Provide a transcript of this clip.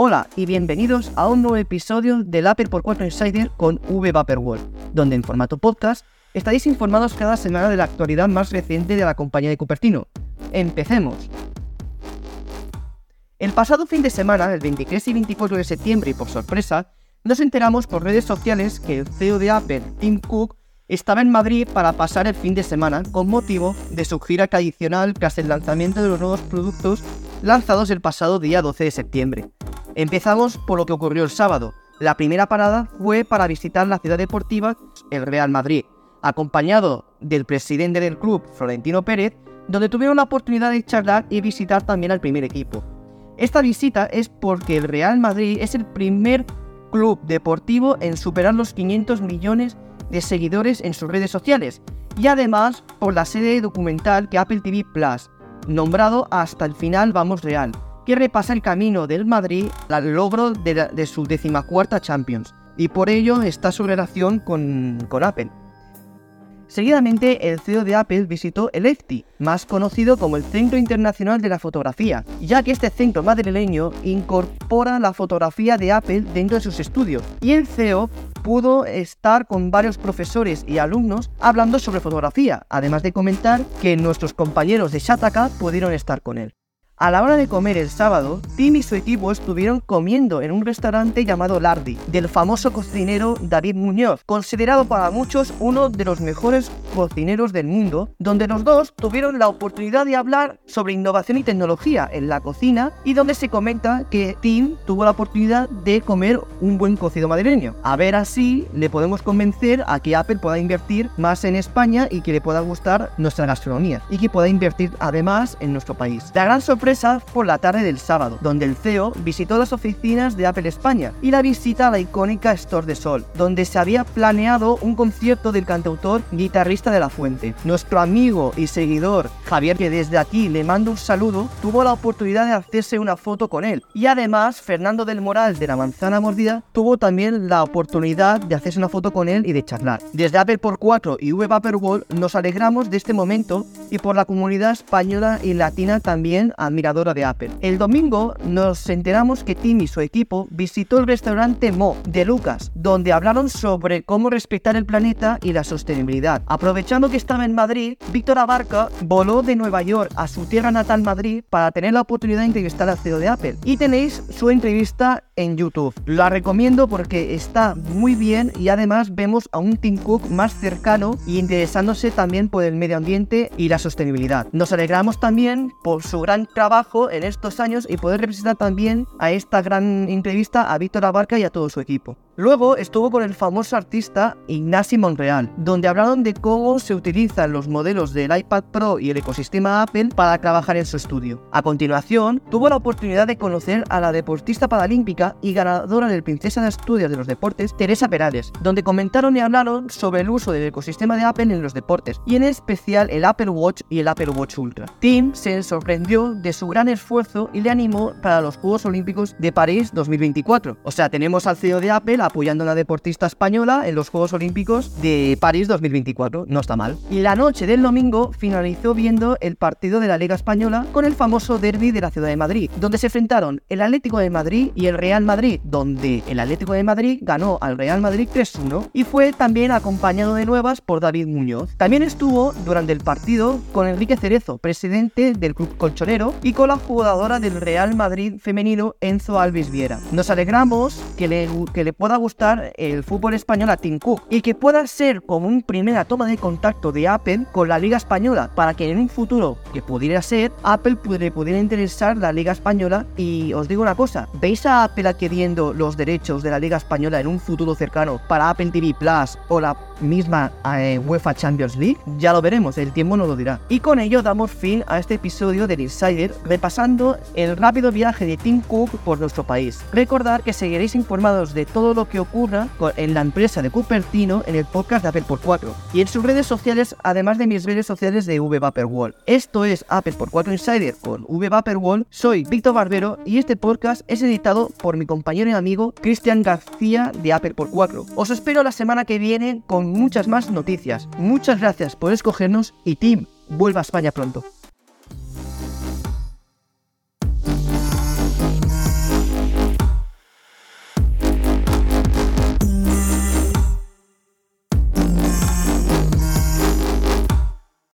Hola y bienvenidos a un nuevo episodio del Apple por 4 Insider con V donde en formato podcast estaréis informados cada semana de la actualidad más reciente de la compañía de Cupertino. Empecemos. El pasado fin de semana, el 23 y 24 de septiembre, y por sorpresa, nos enteramos por redes sociales que el CEO de Apple, Tim Cook, estaba en Madrid para pasar el fin de semana con motivo de su gira tradicional tras el lanzamiento de los nuevos productos lanzados el pasado día 12 de septiembre. Empezamos por lo que ocurrió el sábado. La primera parada fue para visitar la ciudad deportiva, el Real Madrid, acompañado del presidente del club, Florentino Pérez, donde tuvieron la oportunidad de charlar y visitar también al primer equipo. Esta visita es porque el Real Madrid es el primer club deportivo en superar los 500 millones de seguidores en sus redes sociales y además por la serie documental que Apple TV Plus, nombrado Hasta el final vamos real, que repasa el camino del Madrid al logro de, su decimacuarta Champions, y por ello está su relación con, Apple. Seguidamente, el CEO de Apple visitó el EFTI, más conocido como el Centro Internacional de la Fotografía, ya que este centro madrileño incorpora la fotografía de Apple dentro de sus estudios, y el CEO pudo estar con varios profesores y alumnos hablando sobre fotografía, además de comentar que nuestros compañeros de Shataka pudieron estar con él. A la hora de comer el sábado, Tim y su equipo estuvieron comiendo en un restaurante llamado Lardi, del famoso cocinero David Muñoz, considerado para muchos uno de los mejores cocineros del mundo, donde los dos tuvieron la oportunidad de hablar sobre innovación y tecnología en la cocina y donde se comenta que Tim tuvo la oportunidad de comer un buen cocido madrileño. A ver así le podemos convencer a que Apple pueda invertir más en España y que le pueda gustar nuestra gastronomía y que pueda invertir además en nuestro país. La gran sorpresa por la tarde del sábado, donde el CEO visitó las oficinas de Apple España y la visita a la icónica Store de Sol, donde se había planeado un concierto del cantautor guitarrista de La Fuente. Nuestro amigo y seguidor Javier, que desde aquí le mando un saludo, tuvo la oportunidad de hacerse una foto con él. Y además, Fernando del Moral de la Manzana Mordida tuvo también la oportunidad de hacerse una foto con él y de charlar. Desde Apple por 4 y V World nos alegramos de este momento y por la comunidad española y latina también admiradora de Apple. El domingo nos enteramos que Tim y su equipo visitó el restaurante Mo de Lucas, donde hablaron sobre cómo respetar el planeta y la sostenibilidad. Aprovechando que estaba en Madrid, Víctor Abarca voló de Nueva York a su tierra natal Madrid para tener la oportunidad de entrevistar al CEO de Apple. Y tenéis su entrevista en YouTube. La recomiendo porque está muy bien y además vemos a un Tim Cook más cercano y interesándose también por el medio ambiente y la sostenibilidad. Nos alegramos también por su gran trabajo en estos años y poder representar también a esta gran entrevista a Víctor Abarca y a todo su equipo. Luego estuvo con el famoso artista Ignasi Monreal, donde hablaron de cómo se utilizan los modelos del iPad Pro y el ecosistema Apple para trabajar en su estudio. A continuación, tuvo la oportunidad de conocer a la deportista paralímpica y ganadora del Princesa de Asturias de los Deportes, Teresa Perales, donde comentaron y hablaron sobre el uso del ecosistema de Apple en los deportes, y en especial el Apple Watch y el Apple Watch Ultra. Tim se sorprendió de su gran esfuerzo y le animó para los Juegos Olímpicos de París 2024. O sea, tenemos al CEO de Apple apoyando a una deportista española en los Juegos Olímpicos de París 2024. No está mal. Y la noche del domingo finalizó viendo el partido de la Liga Española con el famoso derby de la ciudad de Madrid, donde se enfrentaron el Atlético de Madrid y el Real Madrid, donde el Atlético de Madrid ganó al Real Madrid 3-1 y fue también acompañado de nuevas por David Muñoz. También estuvo durante el partido con Enrique Cerezo, presidente del club colchonero, y con la jugadora del Real Madrid femenino Enzo Alves Viera. Nos alegramos que le, que le pueda gustar el fútbol español a Tim Cook y que pueda ser como una primera toma de contacto de Apple con la Liga Española para que en un futuro que pudiera ser, Apple le pudiera interesar la Liga Española y os digo una cosa, ¿veis a Apple adquiriendo los derechos de la Liga Española en un futuro cercano para Apple TV Plus o la misma eh, UEFA Champions League? Ya lo veremos, el tiempo nos lo dirá. Y con ello damos fin a este episodio del Insider repasando el rápido viaje de Tim Cook por nuestro país. Recordad que seguiréis informados de todo lo que ocurra en la empresa de Cupertino en el podcast de Apple por 4 y en sus redes sociales, además de mis redes sociales de V Wall. Esto es Apple por 4 Insider con V Wall. Soy Víctor Barbero y este podcast es editado por mi compañero y amigo Cristian García de Apple por 4. Os espero la semana que viene con muchas más noticias. Muchas gracias por escogernos y Tim, vuelva a España pronto.